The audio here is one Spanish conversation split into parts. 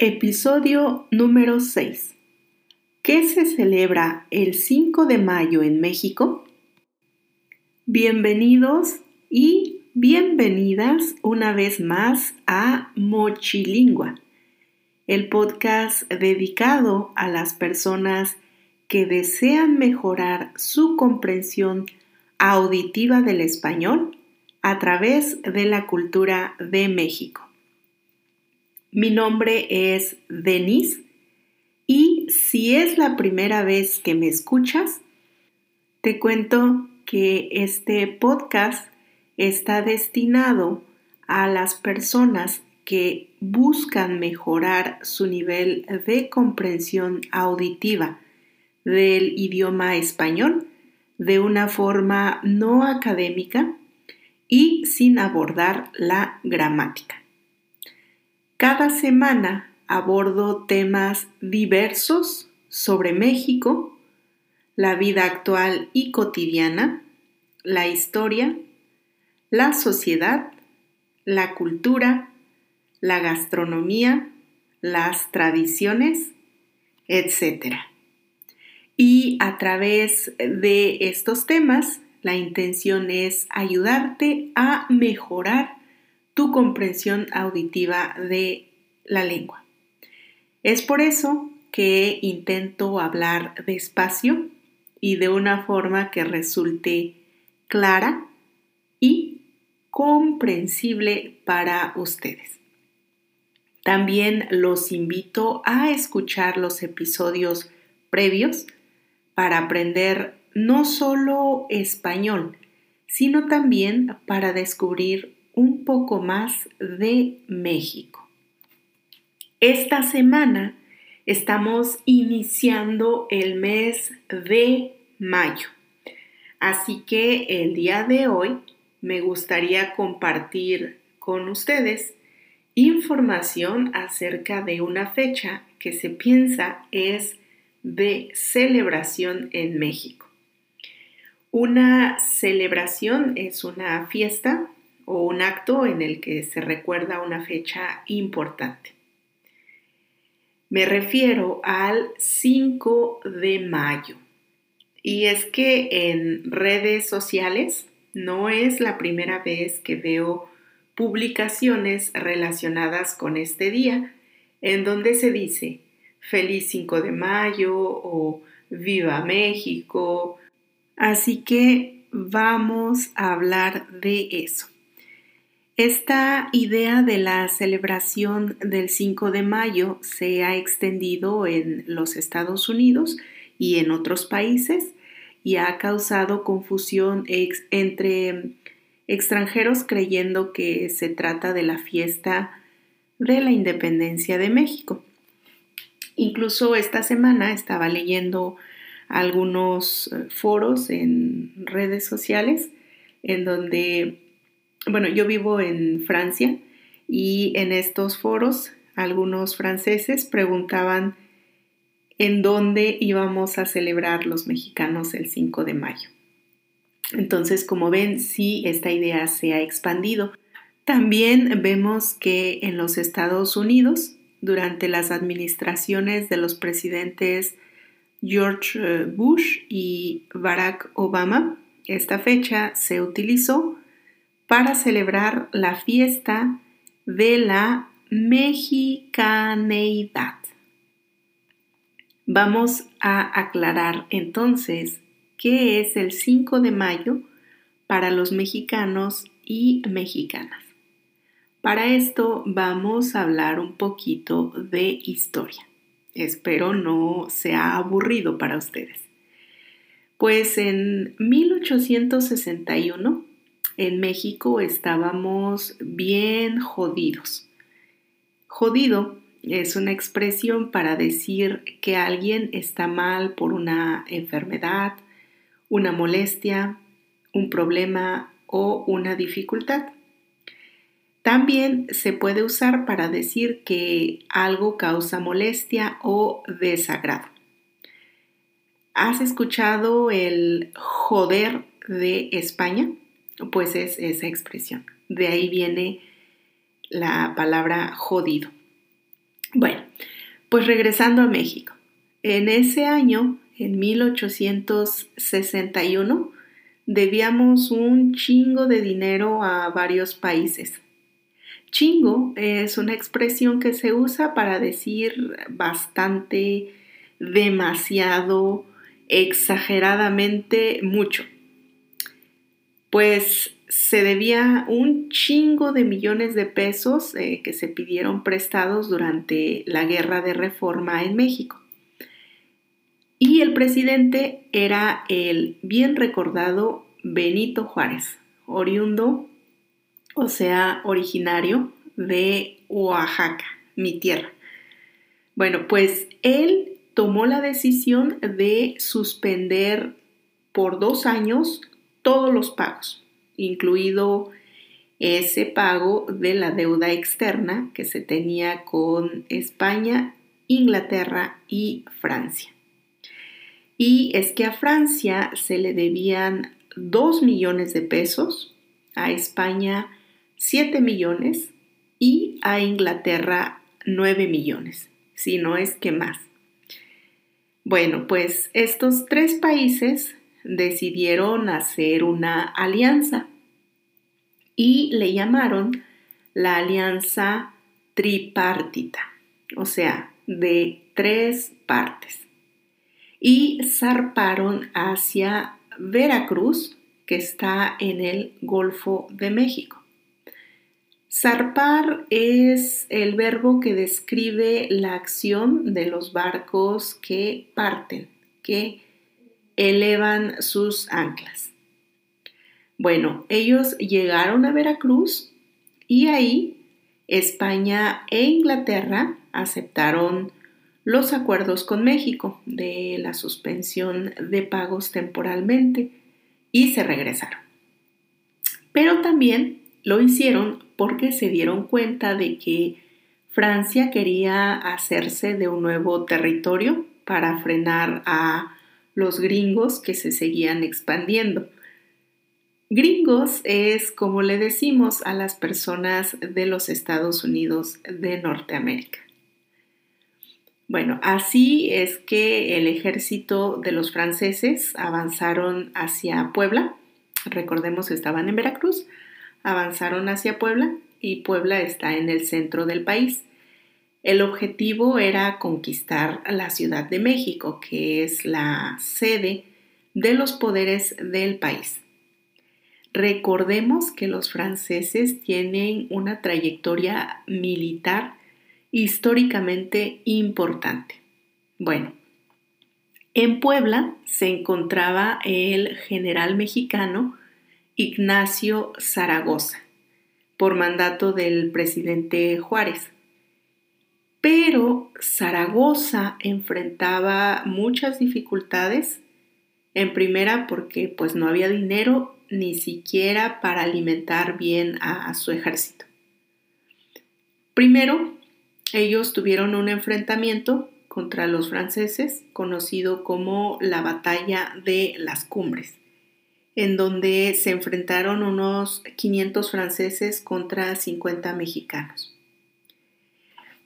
Episodio número 6. ¿Qué se celebra el 5 de mayo en México? Bienvenidos y bienvenidas una vez más a Mochilingua, el podcast dedicado a las personas que desean mejorar su comprensión auditiva del español a través de la cultura de México. Mi nombre es Denise y si es la primera vez que me escuchas, te cuento que este podcast está destinado a las personas que buscan mejorar su nivel de comprensión auditiva del idioma español de una forma no académica y sin abordar la gramática. Cada semana abordo temas diversos sobre México, la vida actual y cotidiana, la historia, la sociedad, la cultura, la gastronomía, las tradiciones, etc. Y a través de estos temas, la intención es ayudarte a mejorar tu comprensión auditiva de la lengua. Es por eso que intento hablar despacio y de una forma que resulte clara y comprensible para ustedes. También los invito a escuchar los episodios previos para aprender no solo español, sino también para descubrir poco más de México. Esta semana estamos iniciando el mes de mayo, así que el día de hoy me gustaría compartir con ustedes información acerca de una fecha que se piensa es de celebración en México. Una celebración es una fiesta o un acto en el que se recuerda una fecha importante. Me refiero al 5 de mayo. Y es que en redes sociales no es la primera vez que veo publicaciones relacionadas con este día en donde se dice feliz 5 de mayo o viva México. Así que vamos a hablar de eso. Esta idea de la celebración del 5 de mayo se ha extendido en los Estados Unidos y en otros países y ha causado confusión entre extranjeros creyendo que se trata de la fiesta de la independencia de México. Incluso esta semana estaba leyendo algunos eh, foros en redes sociales en donde bueno, yo vivo en Francia y en estos foros algunos franceses preguntaban en dónde íbamos a celebrar los mexicanos el 5 de mayo. Entonces, como ven, sí, esta idea se ha expandido. También vemos que en los Estados Unidos, durante las administraciones de los presidentes George eh, Bush y Barack Obama, esta fecha se utilizó para celebrar la fiesta de la mexicaneidad. Vamos a aclarar entonces qué es el 5 de mayo para los mexicanos y mexicanas. Para esto vamos a hablar un poquito de historia. Espero no sea aburrido para ustedes. Pues en 1861 en México estábamos bien jodidos. Jodido es una expresión para decir que alguien está mal por una enfermedad, una molestia, un problema o una dificultad. También se puede usar para decir que algo causa molestia o desagrado. ¿Has escuchado el joder de España? Pues es esa expresión. De ahí viene la palabra jodido. Bueno, Pues regresando a México. En ese año, en 1861, debíamos un chingo de dinero a varios países. Chingo es una expresión que se usa para decir bastante, demasiado, exageradamente mucho. Pues se debía un chingo de millones de pesos eh, que se pidieron prestados durante la guerra de reforma en México. Y el presidente era el bien recordado Benito Juárez, oriundo, o sea, originario de Oaxaca, mi tierra. Bueno, pues él tomó la decisión de suspender por dos años todos los pagos, incluido ese pago de la deuda externa que se tenía con España, Inglaterra y Francia. Y es que a Francia se le debían 2 millones de pesos, a España 7 millones y a Inglaterra 9 millones, si no es que más. Bueno, pues estos tres países decidieron hacer una alianza y le llamaron la alianza tripartita, o sea, de tres partes. Y zarparon hacia Veracruz, que está en el Golfo de México. Zarpar es el verbo que describe la acción de los barcos que parten, que elevan sus anclas. Bueno, ellos llegaron a Veracruz y ahí España e Inglaterra aceptaron los acuerdos con México de la suspensión de pagos temporalmente y se regresaron. Pero también lo hicieron porque se dieron cuenta de que Francia quería hacerse de un nuevo territorio para frenar a los gringos que se seguían expandiendo. Gringos es como le decimos a las personas de los Estados Unidos de Norteamérica. Bueno, así es que el ejército de los franceses avanzaron hacia Puebla. Recordemos, estaban en Veracruz, avanzaron hacia Puebla y Puebla está en el centro del país. El objetivo era conquistar la Ciudad de México, que es la sede de los poderes del país. Recordemos que los franceses tienen una trayectoria militar históricamente importante. Bueno, en Puebla se encontraba el general mexicano Ignacio Zaragoza, por mandato del presidente Juárez. Pero Zaragoza enfrentaba muchas dificultades, en primera porque pues no había dinero ni siquiera para alimentar bien a su ejército. Primero, ellos tuvieron un enfrentamiento contra los franceses conocido como la Batalla de las Cumbres, en donde se enfrentaron unos 500 franceses contra 50 mexicanos.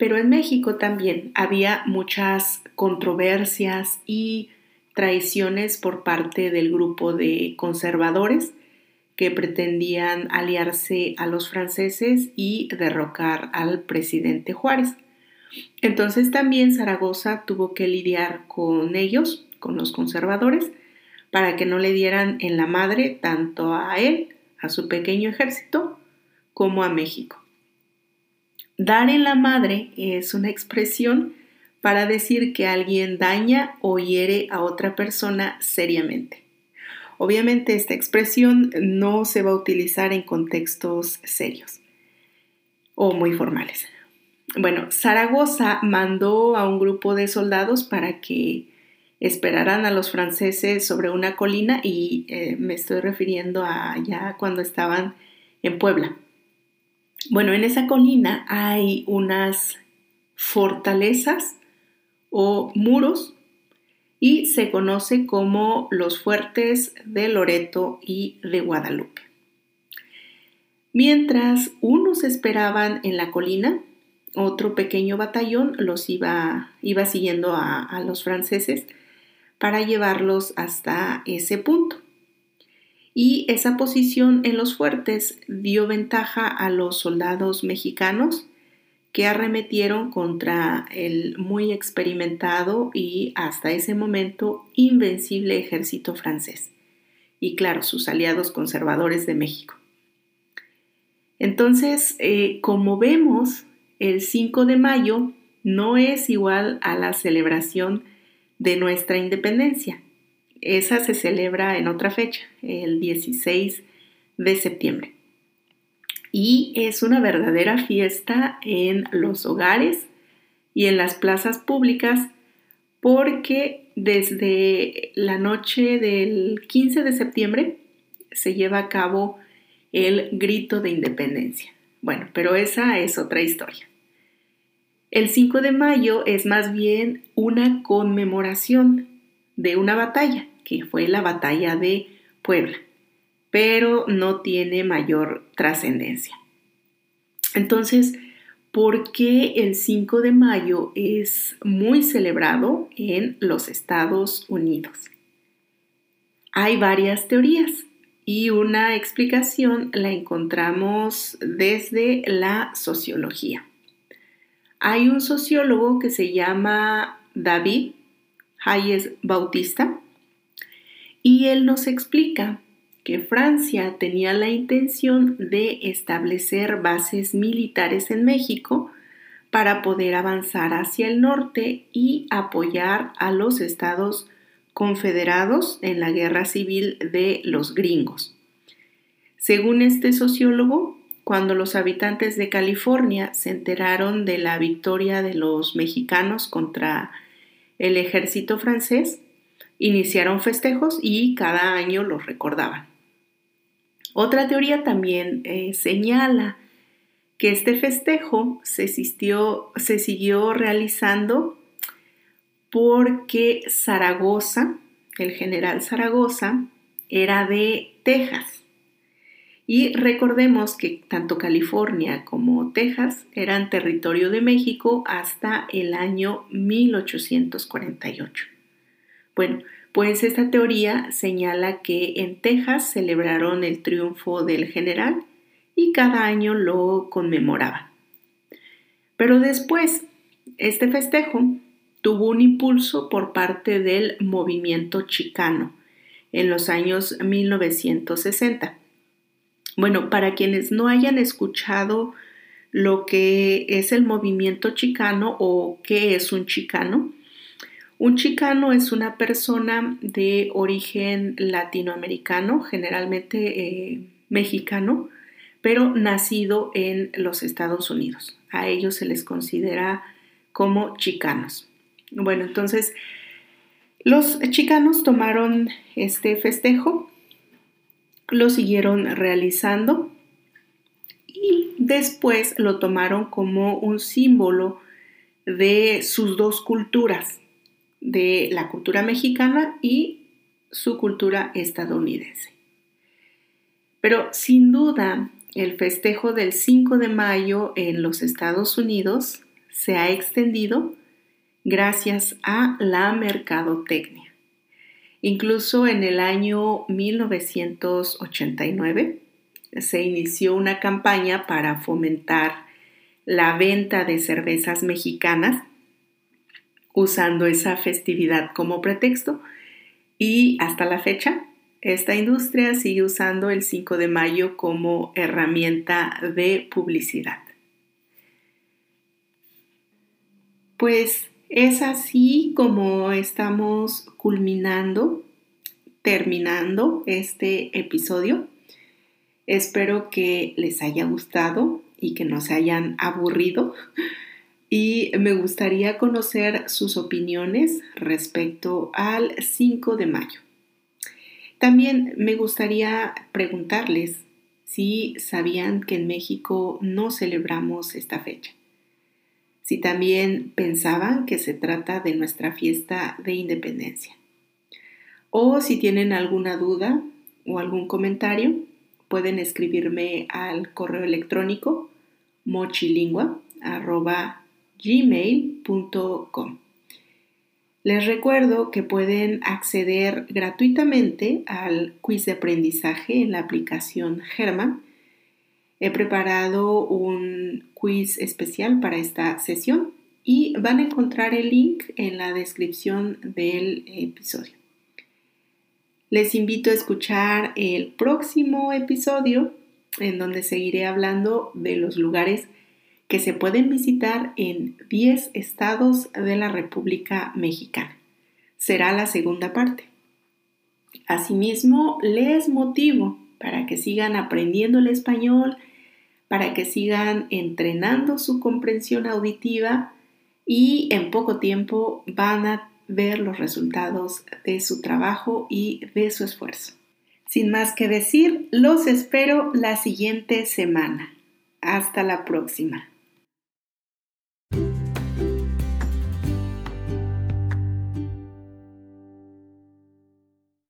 Pero en México también había muchas controversias y traiciones por parte del grupo de conservadores que pretendían aliarse a los franceses y derrocar al presidente Juárez. Entonces también Zaragoza tuvo que lidiar con ellos, con los conservadores, para que no le dieran en la madre tanto a él, a su pequeño ejército, como a México. Dar en la madre es una expresión para decir que alguien daña o hiere a otra persona seriamente. Obviamente esta expresión no se va a utilizar en contextos serios o muy formales. Bueno, Zaragoza mandó a un grupo de soldados para que esperaran a los franceses sobre una colina y eh, me estoy refiriendo a ya cuando estaban en Puebla. Bueno, en esa colina hay unas fortalezas o muros y se conoce como los fuertes de Loreto y de Guadalupe. Mientras unos esperaban en la colina, otro pequeño batallón los iba, iba siguiendo a, a los franceses para llevarlos hasta ese punto. Y esa posición en los fuertes dio ventaja a los soldados mexicanos que arremetieron contra el muy experimentado y hasta ese momento invencible ejército francés. Y claro, sus aliados conservadores de México. Entonces, eh, como vemos, el 5 de mayo no es igual a la celebración de nuestra independencia. Esa se celebra en otra fecha, el 16 de septiembre. Y es una verdadera fiesta en los hogares y en las plazas públicas porque desde la noche del 15 de septiembre se lleva a cabo el grito de independencia. Bueno, pero esa es otra historia. El 5 de mayo es más bien una conmemoración de una batalla, que fue la batalla de Puebla, pero no tiene mayor trascendencia. Entonces, ¿por qué el 5 de mayo es muy celebrado en los Estados Unidos? Hay varias teorías y una explicación la encontramos desde la sociología. Hay un sociólogo que se llama David Hayes Bautista y él nos explica que Francia tenía la intención de establecer bases militares en México para poder avanzar hacia el norte y apoyar a los estados confederados en la guerra civil de los gringos. Según este sociólogo, cuando los habitantes de California se enteraron de la victoria de los mexicanos contra el ejército francés, iniciaron festejos y cada año los recordaban. Otra teoría también eh, señala que este festejo se, se siguió realizando porque Zaragoza, el general Zaragoza, era de Texas. Y recordemos que tanto California como Texas eran territorio de México hasta el año 1848. Bueno, pues esta teoría señala que en Texas celebraron el triunfo del general y cada año lo conmemoraban. Pero después, este festejo tuvo un impulso por parte del movimiento chicano en los años 1960. Bueno, para quienes no hayan escuchado lo que es el movimiento chicano o qué es un chicano, un chicano es una persona de origen latinoamericano, generalmente eh, mexicano, pero nacido en los Estados Unidos. A ellos se les considera como chicanos. Bueno, entonces los chicanos tomaron este festejo, lo siguieron realizando y después lo tomaron como un símbolo de sus dos culturas, de la cultura mexicana y su cultura estadounidense. Pero sin duda, el festejo del 5 de mayo en los Estados Unidos se ha extendido gracias a la mercadotecnia. Incluso en el año 1989 se inició una campaña para fomentar la venta de cervezas mexicanas usando esa festividad como pretexto y hasta la fecha esta industria sigue usando el 5 de mayo como herramienta de publicidad. Pues es así como estamos culminando, terminando este episodio. Espero que les haya gustado y que no se hayan aburrido. Y me gustaría conocer sus opiniones respecto al 5 de mayo. También me gustaría preguntarles si sabían que en México no celebramos esta fecha si también pensaban que se trata de nuestra fiesta de independencia. O si tienen alguna duda o algún comentario, pueden escribirme al correo electrónico mochilingua gmail.com. Les recuerdo que pueden acceder gratuitamente al quiz de aprendizaje en la aplicación German. He preparado un quiz especial para esta sesión y van a encontrar el link en la descripción del episodio. Les invito a escuchar el próximo episodio en donde seguiré hablando de los lugares que se pueden visitar en 10 estados de la República Mexicana. Será la segunda parte. Asimismo, les motivo para que sigan aprendiendo el español, para que sigan entrenando su comprensión auditiva y en poco tiempo van a ver los resultados de su trabajo y de su esfuerzo. Sin más que decir, los espero la siguiente semana. Hasta la próxima.